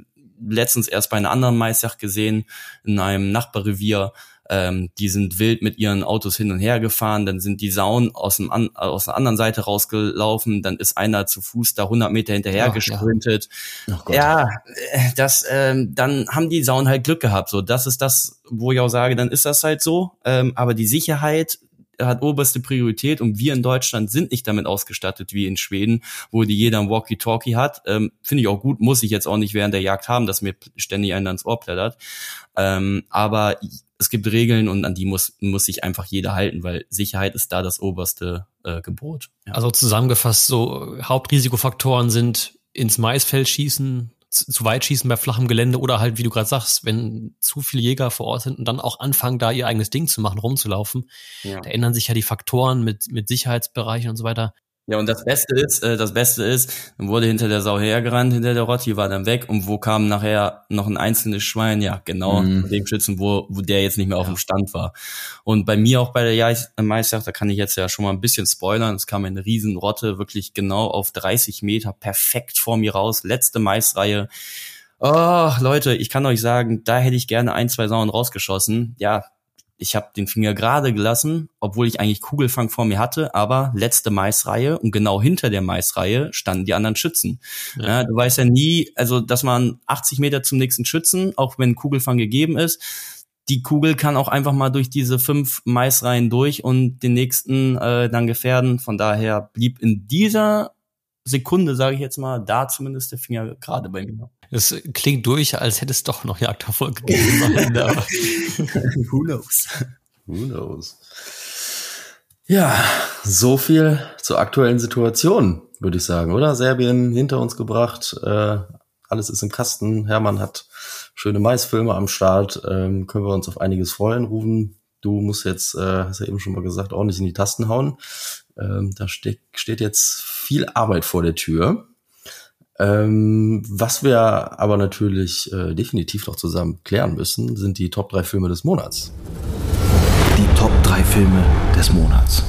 letztens erst bei einer anderen Maisjagd gesehen, in einem Nachbarrevier, ähm, die sind wild mit ihren Autos hin und her gefahren, dann sind die Sauen aus, dem an, aus der anderen Seite rausgelaufen, dann ist einer zu Fuß da 100 Meter hinterher Ach, gesprintet. Ja, ja äh, das, ähm, dann haben die Sauen halt Glück gehabt. So, das ist das, wo ich auch sage, dann ist das halt so. Ähm, aber die Sicherheit hat oberste Priorität und wir in Deutschland sind nicht damit ausgestattet wie in Schweden, wo die jeder ein Walkie-Talkie hat. Ähm, Finde ich auch gut, muss ich jetzt auch nicht während der Jagd haben, dass mir ständig einer ins Ohr plättert. Ähm, aber es gibt Regeln und an die muss, muss sich einfach jeder halten, weil Sicherheit ist da das oberste äh, Gebot. Ja. Also zusammengefasst, so Hauptrisikofaktoren sind ins Maisfeld schießen, zu weit schießen bei flachem Gelände oder halt, wie du gerade sagst, wenn zu viele Jäger vor Ort sind und dann auch anfangen, da ihr eigenes Ding zu machen, rumzulaufen, ja. da ändern sich ja die Faktoren mit, mit Sicherheitsbereichen und so weiter. Ja, und das Beste ist, äh, das Beste ist, dann wurde hinter der Sau hergerannt, hinter der Rotti war dann weg und wo kam nachher noch ein einzelnes Schwein? Ja, genau, mhm. dem Schützen, wo, wo der jetzt nicht mehr auf dem Stand war. Und bei mir auch bei der Maisjagd, da kann ich jetzt ja schon mal ein bisschen spoilern, es kam eine Riesenrotte wirklich genau auf 30 Meter perfekt vor mir raus, letzte Maisreihe. Oh, Leute, ich kann euch sagen, da hätte ich gerne ein, zwei Sauen rausgeschossen. Ja, ich habe den Finger gerade gelassen, obwohl ich eigentlich Kugelfang vor mir hatte, aber letzte Maisreihe und genau hinter der Maisreihe standen die anderen Schützen. Ja. Ja, du weißt ja nie, also dass man 80 Meter zum nächsten Schützen, auch wenn Kugelfang gegeben ist, die Kugel kann auch einfach mal durch diese fünf Maisreihen durch und den nächsten äh, dann gefährden. Von daher blieb in dieser Sekunde, sage ich jetzt mal, da zumindest der Finger gerade bei mir. Es klingt durch, als hätte es doch noch Jagderfolg gegeben. Who knows? Who knows? Ja, so viel zur aktuellen Situation, würde ich sagen, oder? Serbien hinter uns gebracht, äh, alles ist im Kasten. Hermann hat schöne Maisfilme am Start, ähm, können wir uns auf einiges freuen. Rufen, du musst jetzt, äh, hast ja eben schon mal gesagt, ordentlich in die Tasten hauen. Ähm, da steht, steht jetzt viel Arbeit vor der Tür. Ähm, was wir aber natürlich äh, definitiv noch zusammen klären müssen, sind die Top 3 Filme des Monats. Die Top 3 Filme des Monats.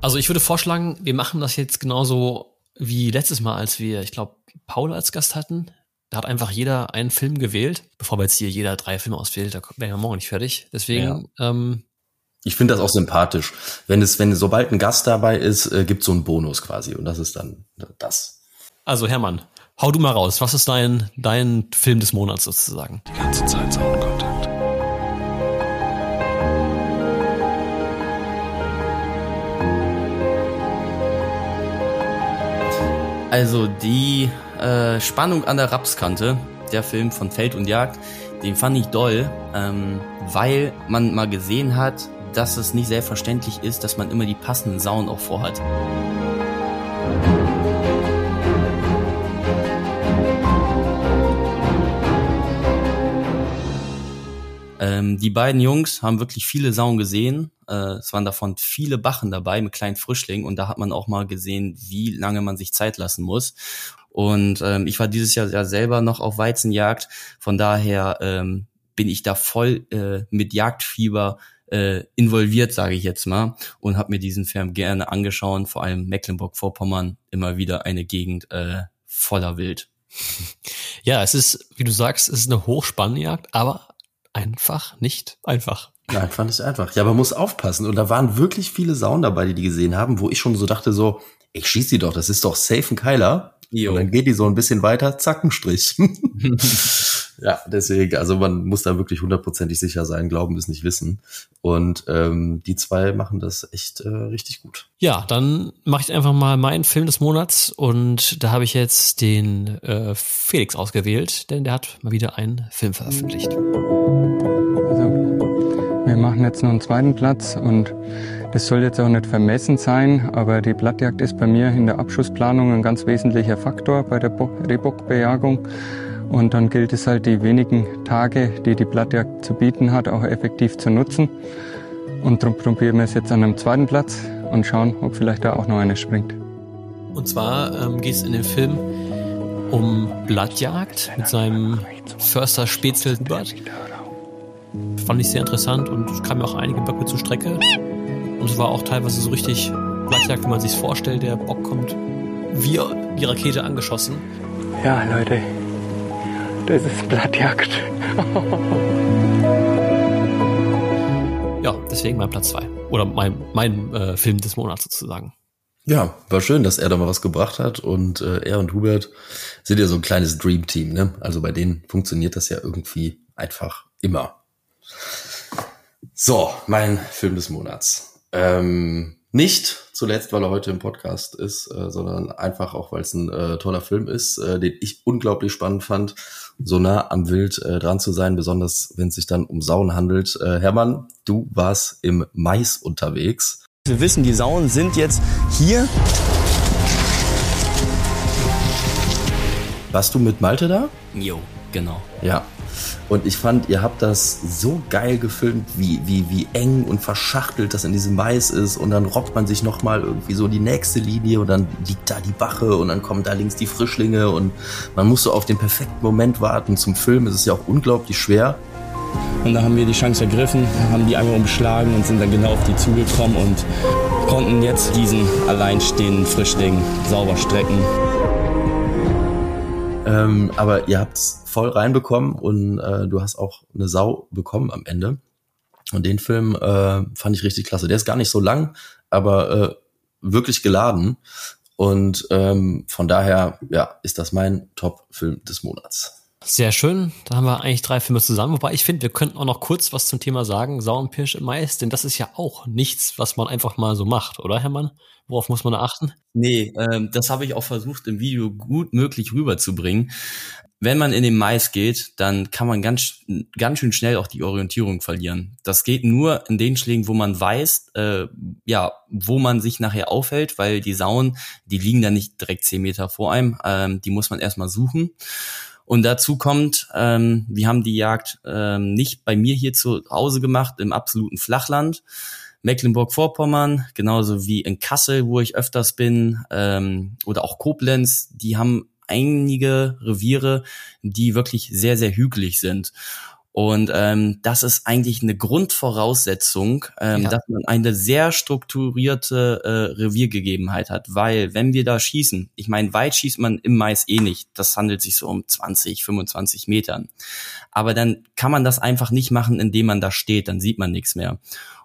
Also ich würde vorschlagen, wir machen das jetzt genauso wie letztes Mal, als wir, ich glaube, Paul als Gast hatten. Da hat einfach jeder einen Film gewählt. Bevor wir jetzt hier jeder drei Filme auswählt, da wären wir morgen nicht fertig. Deswegen ja. ähm, ich finde das auch sympathisch. Wenn es, wenn sobald ein Gast dabei ist, äh, gibt so einen Bonus quasi. Und das ist dann das. Also Hermann, hau du mal raus. Was ist dein, dein Film des Monats sozusagen? Die ganze Zeit Soundkontakt. Also die äh, Spannung an der Rapskante, der Film von Feld und Jagd, den fand ich doll, ähm, weil man mal gesehen hat, dass es nicht selbstverständlich ist, dass man immer die passenden Sauen auch vorhat. Ähm, die beiden Jungs haben wirklich viele Sauen gesehen. Äh, es waren davon viele Bachen dabei mit kleinen Frischlingen und da hat man auch mal gesehen, wie lange man sich Zeit lassen muss. Und ähm, ich war dieses Jahr ja selber noch auf Weizenjagd. Von daher ähm, bin ich da voll äh, mit Jagdfieber äh, involviert, sage ich jetzt mal, und habe mir diesen Film gerne angeschaut. Vor allem Mecklenburg-Vorpommern immer wieder eine Gegend äh, voller Wild. Ja, es ist, wie du sagst, es ist eine Hochspannjagd, aber einfach nicht einfach. Nein, fand ich einfach. Ja, aber man muss aufpassen. Und da waren wirklich viele Sauen dabei, die die gesehen haben, wo ich schon so dachte so, ich schieß die doch, das ist doch safe ein Keiler. Jo. Und dann geht die so ein bisschen weiter, zack, ein Strich. ja, deswegen, also man muss da wirklich hundertprozentig sicher sein, glauben ist nicht wissen. Und ähm, die zwei machen das echt äh, richtig gut. Ja, dann mache ich einfach mal meinen Film des Monats und da habe ich jetzt den äh, Felix ausgewählt, denn der hat mal wieder einen Film veröffentlicht. Also, wir machen jetzt noch einen zweiten Platz und das soll jetzt auch nicht vermessen sein, aber die Blattjagd ist bei mir in der Abschussplanung ein ganz wesentlicher Faktor bei der Rehbockbejagung. Und dann gilt es halt, die wenigen Tage, die die Blattjagd zu bieten hat, auch effektiv zu nutzen. Und darum probieren wir es jetzt an einem zweiten Platz und schauen, ob vielleicht da auch noch eine springt. Und zwar ähm, geht es in dem Film um Blattjagd mit seinem Förster Spätzle Hubert. Fand ich sehr interessant und kam mir auch einige Böcke zur Strecke. Und es war auch teilweise so richtig Blattjagd, wie man sich vorstellt. Der Bock kommt wie die Rakete angeschossen. Ja, Leute, das ist Blattjagd. ja, deswegen mein Platz zwei Oder mein, mein äh, Film des Monats sozusagen. Ja, war schön, dass er da mal was gebracht hat und äh, er und Hubert sind ja so ein kleines Dream Team, ne? Also bei denen funktioniert das ja irgendwie einfach immer. So, mein Film des Monats. Ähm, nicht zuletzt, weil er heute im Podcast ist, äh, sondern einfach auch, weil es ein äh, toller Film ist, äh, den ich unglaublich spannend fand, so nah am Wild äh, dran zu sein, besonders wenn es sich dann um Sauen handelt. Äh, Hermann, du warst im Mais unterwegs wir wissen, die Sauen sind jetzt hier. Warst du mit Malte da? Jo, genau. Ja. Und ich fand, ihr habt das so geil gefilmt, wie, wie, wie eng und verschachtelt das in diesem Mais ist. Und dann robbt man sich nochmal irgendwie so die nächste Linie und dann liegt da die Bache und dann kommen da links die Frischlinge und man muss so auf den perfekten Moment warten. Zum Film ist es ja auch unglaublich schwer. Und da haben wir die Chance ergriffen, haben die einmal umschlagen und sind dann genau auf die zugekommen und konnten jetzt diesen alleinstehenden Frischling sauber strecken. Ähm, aber ihr habt es voll reinbekommen und äh, du hast auch eine Sau bekommen am Ende. Und den Film äh, fand ich richtig klasse. Der ist gar nicht so lang, aber äh, wirklich geladen. Und ähm, von daher, ja, ist das mein Top-Film des Monats. Sehr schön. Da haben wir eigentlich drei Filme zusammen. Wobei ich finde, wir könnten auch noch kurz was zum Thema sagen. Sau im Mais, denn das ist ja auch nichts, was man einfach mal so macht, oder Hermann? Worauf muss man achten? Nee, ähm, das habe ich auch versucht im Video gut möglich rüberzubringen. Wenn man in den Mais geht, dann kann man ganz, ganz schön schnell auch die Orientierung verlieren. Das geht nur in den Schlägen, wo man weiß, äh, ja, wo man sich nachher aufhält, weil die Sauen, die liegen da nicht direkt zehn Meter vor einem. Ähm, die muss man erstmal suchen. Und dazu kommt, ähm, wir haben die Jagd ähm, nicht bei mir hier zu Hause gemacht, im absoluten Flachland. Mecklenburg-Vorpommern, genauso wie in Kassel, wo ich öfters bin, ähm, oder auch Koblenz, die haben einige Reviere, die wirklich sehr, sehr hügelig sind. Und ähm, das ist eigentlich eine Grundvoraussetzung, ähm, ja. dass man eine sehr strukturierte äh, Reviergegebenheit hat. Weil wenn wir da schießen, ich meine, weit schießt man im Mais eh nicht. Das handelt sich so um 20, 25 Metern. Aber dann kann man das einfach nicht machen, indem man da steht. Dann sieht man nichts mehr.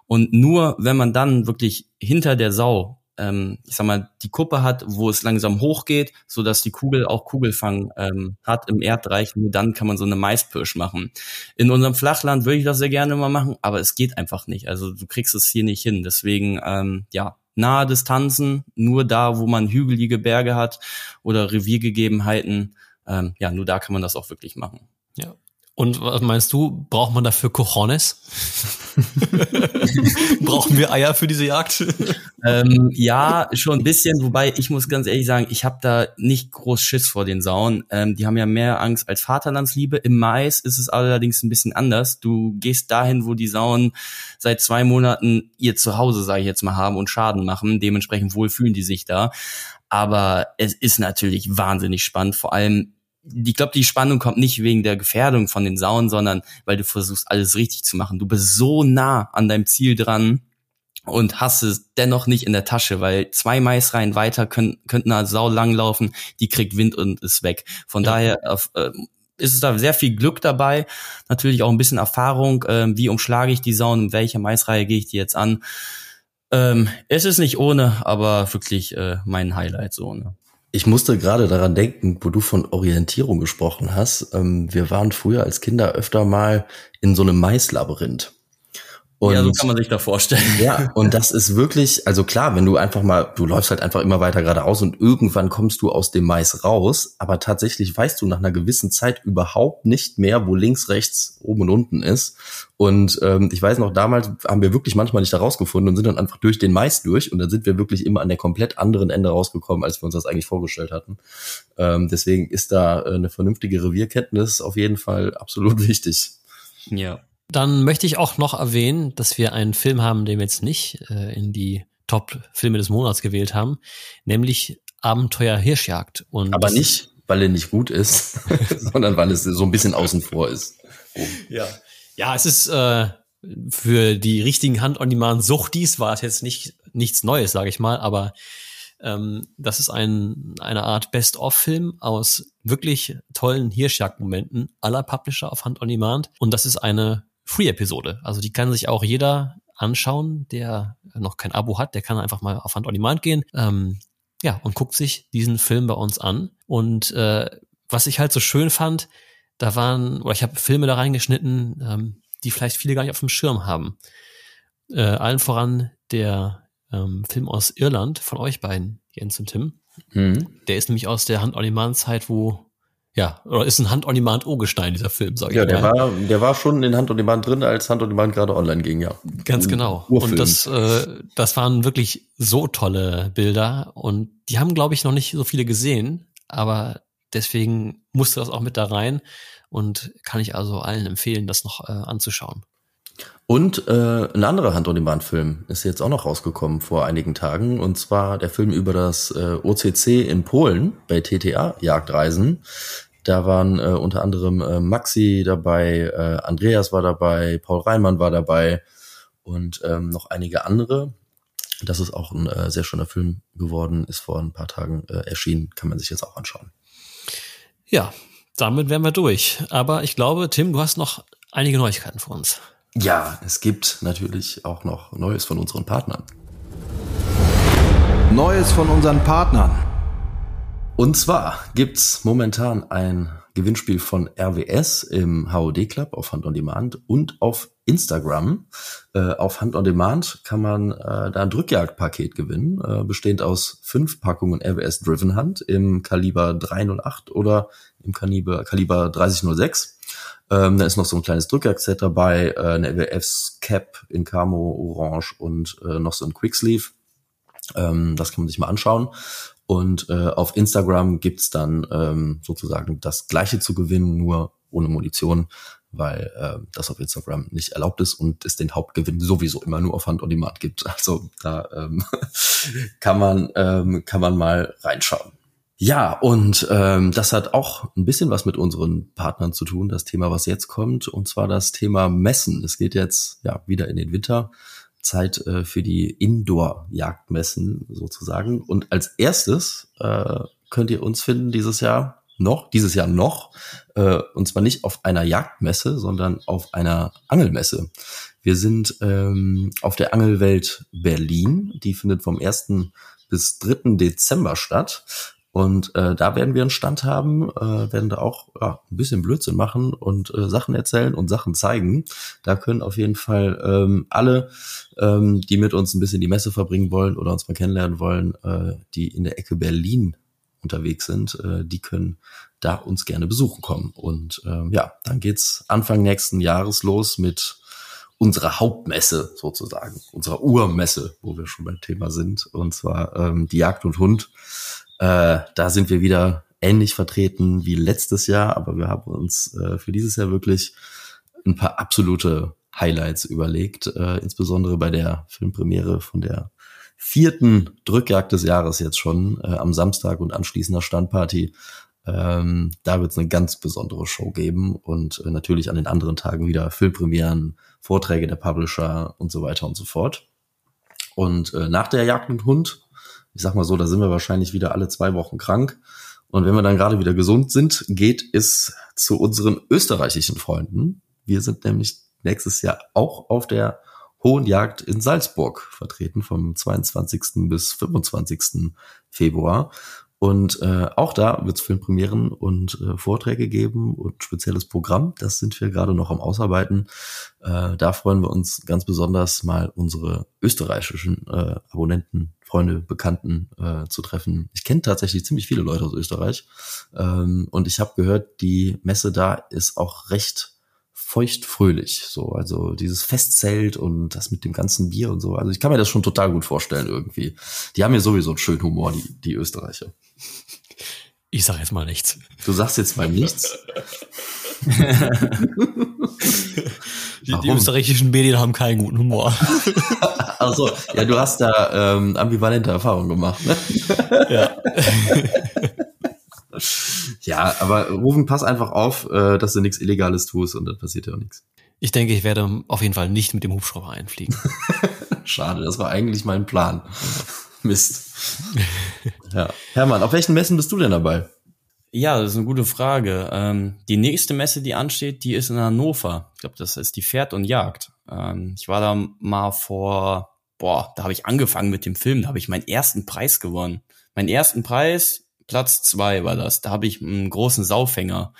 Und nur wenn man dann wirklich hinter der Sau ähm, ich sag mal, die Kuppe hat, wo es langsam hochgeht, so dass die Kugel auch Kugelfang ähm, hat im Erdreich. Nur dann kann man so eine Maispirsch machen. In unserem Flachland würde ich das sehr gerne mal machen, aber es geht einfach nicht. Also du kriegst es hier nicht hin. Deswegen, ähm, ja, nahe Distanzen, nur da, wo man hügelige Berge hat oder Reviergegebenheiten, ähm, ja, nur da kann man das auch wirklich machen. Ja. Und was meinst du, braucht man dafür Cojones? Brauchen wir Eier für diese Jagd? ähm, ja, schon ein bisschen, wobei ich muss ganz ehrlich sagen, ich habe da nicht groß Schiss vor den Sauen. Ähm, die haben ja mehr Angst als Vaterlandsliebe. Im Mais ist es allerdings ein bisschen anders. Du gehst dahin, wo die Sauen seit zwei Monaten ihr Zuhause, sage ich jetzt mal, haben und Schaden machen. Dementsprechend wohl fühlen die sich da. Aber es ist natürlich wahnsinnig spannend, vor allem ich glaube, die Spannung kommt nicht wegen der Gefährdung von den Sauen, sondern weil du versuchst, alles richtig zu machen. Du bist so nah an deinem Ziel dran und hast es dennoch nicht in der Tasche, weil zwei Maisreihen weiter können, könnten eine Sau langlaufen, die kriegt Wind und ist weg. Von ja. daher äh, ist es da sehr viel Glück dabei, natürlich auch ein bisschen Erfahrung, äh, wie umschlage ich die Sauen, in welcher Maisreihe gehe ich die jetzt an. Ähm, es ist nicht ohne, aber wirklich äh, mein Highlight so. Ne? Ich musste gerade daran denken, wo du von Orientierung gesprochen hast. Ähm, wir waren früher als Kinder öfter mal in so einem Maislabyrinth. Und, ja, so kann man sich da vorstellen. Ja, und das ist wirklich, also klar, wenn du einfach mal, du läufst halt einfach immer weiter geradeaus und irgendwann kommst du aus dem Mais raus, aber tatsächlich weißt du nach einer gewissen Zeit überhaupt nicht mehr, wo links, rechts, oben und unten ist. Und ähm, ich weiß noch, damals haben wir wirklich manchmal nicht da rausgefunden und sind dann einfach durch den Mais durch und dann sind wir wirklich immer an der komplett anderen Ende rausgekommen, als wir uns das eigentlich vorgestellt hatten. Ähm, deswegen ist da äh, eine vernünftige Revierkenntnis auf jeden Fall absolut wichtig. Ja. Dann möchte ich auch noch erwähnen, dass wir einen Film haben, den wir jetzt nicht äh, in die Top-Filme des Monats gewählt haben, nämlich Abenteuer Hirschjagd. Und Aber nicht, weil er nicht gut ist, sondern weil es so ein bisschen außen vor ist. Oh. Ja. Ja, es ist äh, für die richtigen Hand-on-Demand-Suchtis war es jetzt nicht nichts Neues, sage ich mal, aber ähm, das ist ein, eine Art Best-of-Film aus wirklich tollen Hirschjagd-Momenten aller Publisher auf Hand-on-Demand und das ist eine Free-Episode. Also die kann sich auch jeder anschauen, der noch kein Abo hat, der kann einfach mal auf Hand-on-Demand gehen. Ähm, ja, und guckt sich diesen Film bei uns an. Und äh, was ich halt so schön fand, da waren, oder ich habe Filme da reingeschnitten, ähm, die vielleicht viele gar nicht auf dem Schirm haben. Äh, allen voran der ähm, Film aus Irland von euch beiden, Jens und Tim. Mhm. Der ist nämlich aus der Hand-on-Demand-Zeit, wo ja, oder ist ein Hand-on-Demand-O-Gestein, dieser Film, sag ich ja, der mal. War, der war schon in Hand-on-Demand drin, als Hand-on-Demand gerade online ging, ja. Ganz genau. Urfilm. Und das, äh, das waren wirklich so tolle Bilder und die haben, glaube ich, noch nicht so viele gesehen, aber deswegen musste das auch mit da rein und kann ich also allen empfehlen, das noch äh, anzuschauen. Und äh, ein anderer Hand-on-Demand-Film ist jetzt auch noch rausgekommen vor einigen Tagen. Und zwar der Film über das äh, OCC in Polen bei TTA Jagdreisen. Da waren äh, unter anderem äh, Maxi dabei, äh, Andreas war dabei, Paul Reimann war dabei und ähm, noch einige andere. Das ist auch ein äh, sehr schöner Film geworden, ist vor ein paar Tagen äh, erschienen, kann man sich jetzt auch anschauen. Ja, damit wären wir durch. Aber ich glaube, Tim, du hast noch einige Neuigkeiten für uns. Ja, es gibt natürlich auch noch Neues von unseren Partnern. Neues von unseren Partnern. Und zwar gibt's momentan ein Gewinnspiel von RWS im HOD Club auf Hand on Demand und auf Instagram. Äh, auf Hand on Demand kann man äh, da ein Drückjagdpaket gewinnen, äh, bestehend aus fünf Packungen RWS Driven Hand im Kaliber 308 oder im Kaliber, Kaliber 3006. Ähm, da ist noch so ein kleines Drückjagdset dabei, äh, eine LWFs Cap in Camo Orange und äh, noch so ein Quicksleeve. Ähm, das kann man sich mal anschauen. Und äh, auf Instagram gibt's dann ähm, sozusagen das gleiche zu gewinnen, nur ohne Munition, weil äh, das auf Instagram nicht erlaubt ist und es den Hauptgewinn sowieso immer nur auf Hand on Demand gibt. Also da ähm, kann man ähm, kann man mal reinschauen. Ja, und ähm, das hat auch ein bisschen was mit unseren Partnern zu tun, das Thema, was jetzt kommt, und zwar das Thema Messen. Es geht jetzt ja wieder in den Winter. Zeit äh, für die Indoor-Jagdmessen sozusagen. Und als erstes äh, könnt ihr uns finden dieses Jahr noch, dieses Jahr noch, äh, und zwar nicht auf einer Jagdmesse, sondern auf einer Angelmesse. Wir sind ähm, auf der Angelwelt Berlin. Die findet vom 1. bis 3. Dezember statt. Und äh, da werden wir einen Stand haben, äh, werden da auch ja, ein bisschen Blödsinn machen und äh, Sachen erzählen und Sachen zeigen. Da können auf jeden Fall ähm, alle, ähm, die mit uns ein bisschen die Messe verbringen wollen oder uns mal kennenlernen wollen, äh, die in der Ecke Berlin unterwegs sind, äh, die können da uns gerne besuchen kommen. Und äh, ja, dann geht's Anfang nächsten Jahres los mit unserer Hauptmesse sozusagen, unserer Urmesse, wo wir schon beim Thema sind, und zwar ähm, die Jagd und Hund äh, da sind wir wieder ähnlich vertreten wie letztes Jahr, aber wir haben uns äh, für dieses Jahr wirklich ein paar absolute Highlights überlegt, äh, insbesondere bei der Filmpremiere von der vierten Drückjagd des Jahres jetzt schon äh, am Samstag und anschließender Standparty. Ähm, da wird es eine ganz besondere Show geben und äh, natürlich an den anderen Tagen wieder Filmpremieren, Vorträge der Publisher und so weiter und so fort. Und äh, nach der Jagd und Hund ich sag mal so, da sind wir wahrscheinlich wieder alle zwei Wochen krank. Und wenn wir dann gerade wieder gesund sind, geht es zu unseren österreichischen Freunden. Wir sind nämlich nächstes Jahr auch auf der Hohen Jagd in Salzburg vertreten vom 22. bis 25. Februar. Und äh, auch da wird es Filmpremieren und äh, Vorträge geben und spezielles Programm. Das sind wir gerade noch am Ausarbeiten. Äh, da freuen wir uns ganz besonders mal unsere österreichischen äh, Abonnenten, Freunde, Bekannten äh, zu treffen. Ich kenne tatsächlich ziemlich viele Leute aus Österreich. Ähm, und ich habe gehört, die Messe da ist auch recht feuchtfröhlich. So, also dieses Festzelt und das mit dem ganzen Bier und so. Also ich kann mir das schon total gut vorstellen irgendwie. Die haben ja sowieso einen schönen Humor, die, die Österreicher. Ich sag jetzt mal nichts. Du sagst jetzt mal nichts. Die, die österreichischen Medien haben keinen guten Humor. Also, ja, du hast da ähm, ambivalente Erfahrungen gemacht, ne? ja. ja, aber Rufen, pass einfach auf, äh, dass du nichts Illegales tust und dann passiert ja auch nichts. Ich denke, ich werde auf jeden Fall nicht mit dem Hubschrauber einfliegen. Schade, das war eigentlich mein Plan. Mist. ja. Hermann, auf welchen Messen bist du denn dabei? Ja, das ist eine gute Frage. Ähm, die nächste Messe, die ansteht, die ist in Hannover. Ich glaube, das ist die Pferd und Jagd. Ähm, ich war da mal vor, boah, da habe ich angefangen mit dem Film, da habe ich meinen ersten Preis gewonnen. Meinen ersten Preis, Platz zwei war das. Da habe ich einen großen Saufänger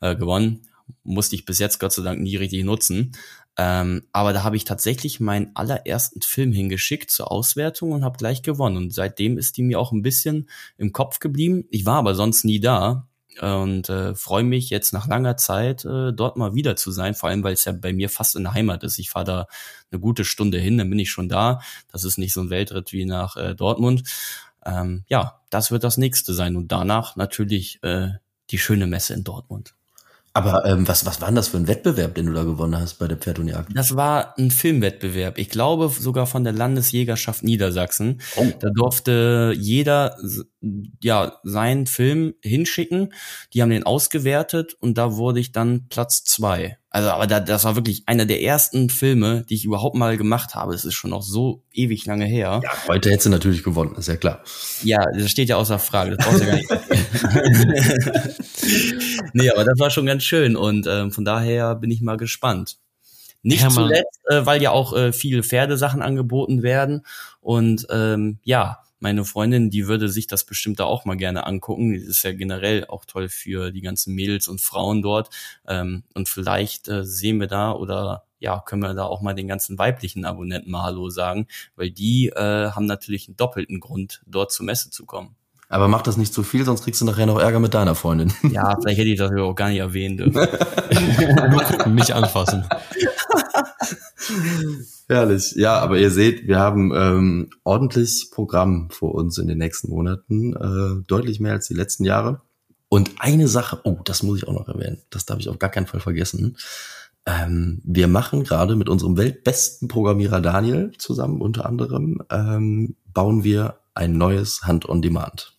äh, gewonnen. Musste ich bis jetzt Gott sei Dank nie richtig nutzen. Ähm, aber da habe ich tatsächlich meinen allerersten Film hingeschickt zur Auswertung und habe gleich gewonnen. Und seitdem ist die mir auch ein bisschen im Kopf geblieben. Ich war aber sonst nie da und äh, freue mich jetzt nach langer Zeit äh, dort mal wieder zu sein, vor allem weil es ja bei mir fast in der Heimat ist. Ich fahre da eine gute Stunde hin, dann bin ich schon da. Das ist nicht so ein Weltritt wie nach äh, Dortmund. Ähm, ja, das wird das nächste sein und danach natürlich äh, die schöne Messe in Dortmund. Aber ähm, was, was war denn das für ein Wettbewerb, den du da gewonnen hast bei der Pferd und Jagd? Das war ein Filmwettbewerb. Ich glaube sogar von der Landesjägerschaft Niedersachsen. Oh. Da durfte jeder ja seinen Film hinschicken. Die haben den ausgewertet und da wurde ich dann Platz zwei. Also, aber da, das war wirklich einer der ersten Filme, die ich überhaupt mal gemacht habe. Es ist schon noch so ewig lange her. Ja, heute hättest du natürlich gewonnen, ist ja klar. Ja, das steht ja außer Frage. Das brauchst du gar nicht. nee, aber das war schon ganz schön und ähm, von daher bin ich mal gespannt. Nicht ja, zuletzt, äh, weil ja auch äh, viele Pferdesachen angeboten werden und ähm, ja, meine Freundin, die würde sich das bestimmt da auch mal gerne angucken. Das ist ja generell auch toll für die ganzen Mädels und Frauen dort. Ähm, und vielleicht äh, sehen wir da oder ja, können wir da auch mal den ganzen weiblichen Abonnenten mal Hallo sagen, weil die äh, haben natürlich einen doppelten Grund, dort zur Messe zu kommen. Aber mach das nicht zu viel, sonst kriegst du nachher noch Ärger mit deiner Freundin. Ja, vielleicht hätte ich das auch gar nicht erwähnt. Nicht anfassen. Herrlich. Ja, aber ihr seht, wir haben ähm, ordentlich Programm vor uns in den nächsten Monaten, äh, deutlich mehr als die letzten Jahre. Und eine Sache, oh, das muss ich auch noch erwähnen, das darf ich auf gar keinen Fall vergessen. Ähm, wir machen gerade mit unserem weltbesten Programmierer Daniel zusammen unter anderem, ähm, bauen wir ein neues Hand-on-Demand.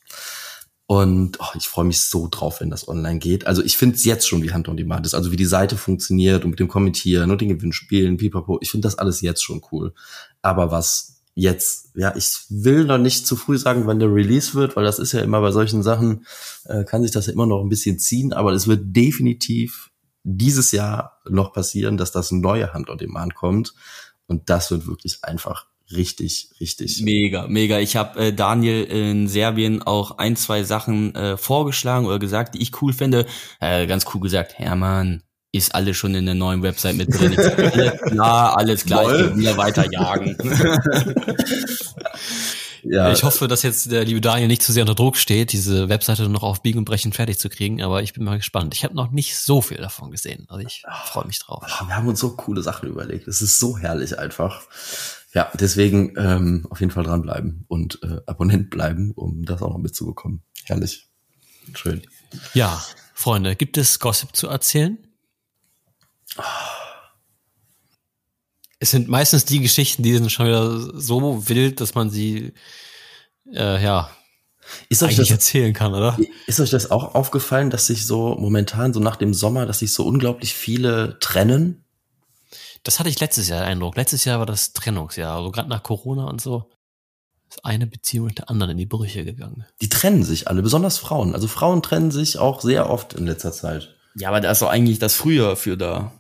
Und oh, ich freue mich so drauf, wenn das online geht. Also ich finde es jetzt schon, wie Hand on Demand ist. Also wie die Seite funktioniert und mit dem Kommentieren und den Gewinnspielen, pipapo. Ich finde das alles jetzt schon cool. Aber was jetzt, ja, ich will noch nicht zu früh sagen, wann der Release wird, weil das ist ja immer bei solchen Sachen, äh, kann sich das ja immer noch ein bisschen ziehen. Aber es wird definitiv dieses Jahr noch passieren, dass das neue Hand on Demand kommt. Und das wird wirklich einfach richtig, richtig. Mega, mega. Ich habe äh, Daniel in Serbien auch ein, zwei Sachen äh, vorgeschlagen oder gesagt, die ich cool finde. Äh, ganz cool gesagt, Hermann, ist alles schon in der neuen Website mit drin. Ich sag, alles klar, alles klar, ich will wieder weiter jagen. ja. Ich hoffe, dass jetzt der liebe Daniel nicht zu sehr unter Druck steht, diese Webseite noch auf Biegen und Brechen fertig zu kriegen, aber ich bin mal gespannt. Ich habe noch nicht so viel davon gesehen, also ich freue mich drauf. Wir haben uns so coole Sachen überlegt. Es ist so herrlich einfach. Ja, deswegen ähm, auf jeden Fall dranbleiben und äh, Abonnent bleiben, um das auch noch mitzubekommen. Herrlich. Schön. Ja, Freunde, gibt es Gossip zu erzählen? Es sind meistens die Geschichten, die sind schon wieder so wild, dass man sie äh, ja ist euch das, erzählen kann, oder? Ist euch das auch aufgefallen, dass sich so momentan, so nach dem Sommer, dass sich so unglaublich viele trennen? Das hatte ich letztes Jahr Eindruck. Letztes Jahr war das Trennungsjahr. Also gerade nach Corona und so ist eine Beziehung mit der anderen in die Brüche gegangen. Die trennen sich alle, besonders Frauen. Also Frauen trennen sich auch sehr oft in letzter Zeit. Ja, aber da ist doch eigentlich das Frühjahr für da.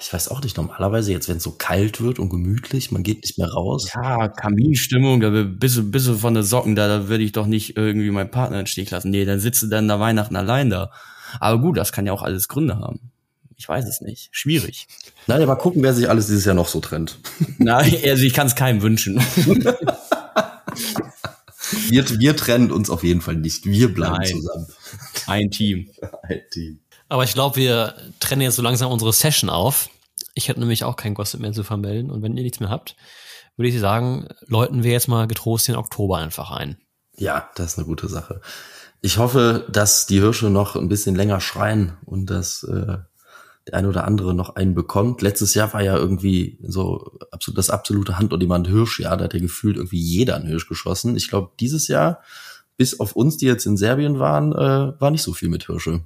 Ich weiß auch nicht, normalerweise jetzt, wenn es so kalt wird und gemütlich, man geht nicht mehr raus. Ja, Kaminstimmung, da bist du, bist du von der Socken da, da würde ich doch nicht irgendwie meinen Partner in Stich lassen. Nee, dann sitzt du dann da Weihnachten allein da. Aber gut, das kann ja auch alles Gründe haben. Ich weiß es nicht. Schwierig. Nein, aber gucken, wer sich alles dieses Jahr noch so trennt. Nein, also ich kann es keinem wünschen. wir, wir trennen uns auf jeden Fall nicht. Wir bleiben Nein. zusammen. Ein Team. Ein Team. Aber ich glaube, wir trennen jetzt so langsam unsere Session auf. Ich hätte nämlich auch kein Gossip mehr zu vermelden. Und wenn ihr nichts mehr habt, würde ich sagen, läuten wir jetzt mal getrost den Oktober einfach ein. Ja, das ist eine gute Sache. Ich hoffe, dass die Hirsche noch ein bisschen länger schreien und dass äh, der eine oder andere noch einen bekommt. Letztes Jahr war ja irgendwie so absolut das absolute Hand- und jemand Hirsch, ja, da hat ja gefühlt irgendwie jeder einen Hirsch geschossen. Ich glaube, dieses Jahr, bis auf uns, die jetzt in Serbien waren, äh, war nicht so viel mit Hirsche.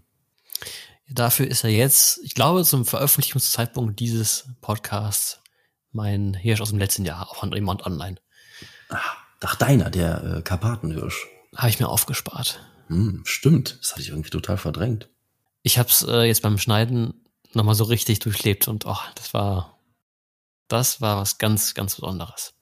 Dafür ist er jetzt, ich glaube, zum Veröffentlichungszeitpunkt dieses Podcasts mein Hirsch aus dem letzten Jahr auf André Mont Online. Ach, deiner, der äh, Karpatenhirsch. Habe ich mir aufgespart. Hm, stimmt, das hatte ich irgendwie total verdrängt. Ich habe es äh, jetzt beim Schneiden nochmal so richtig durchlebt und oh, das war, das war was ganz, ganz Besonderes.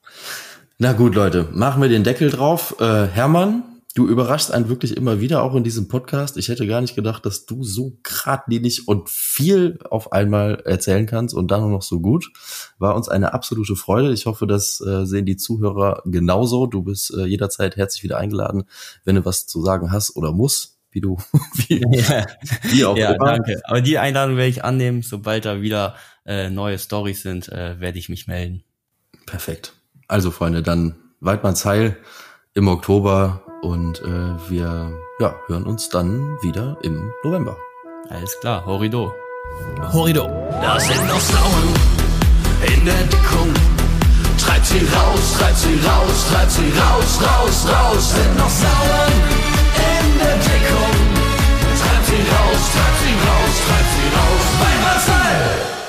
Na gut, Leute, machen wir den Deckel drauf. Äh, Hermann, du überraschst einen wirklich immer wieder, auch in diesem Podcast. Ich hätte gar nicht gedacht, dass du so geradlinig und viel auf einmal erzählen kannst und dann noch so gut. War uns eine absolute Freude. Ich hoffe, das äh, sehen die Zuhörer genauso. Du bist äh, jederzeit herzlich wieder eingeladen, wenn du was zu sagen hast oder musst wie du, wie, Ja, wie auch ja immer. danke. Aber die Einladung werde ich annehmen. Sobald da wieder äh, neue Stories sind, äh, werde ich mich melden. Perfekt. Also Freunde, dann Weidmanns Heil im Oktober und äh, wir ja, hören uns dann wieder im November. Alles klar, Horido. Horido. Da sind noch Frauen in der Deckung. Treibt sie raus, treibt sie raus, treibt sie raus, raus, raus. treib sie raus, treib sie raus, mein Marcel!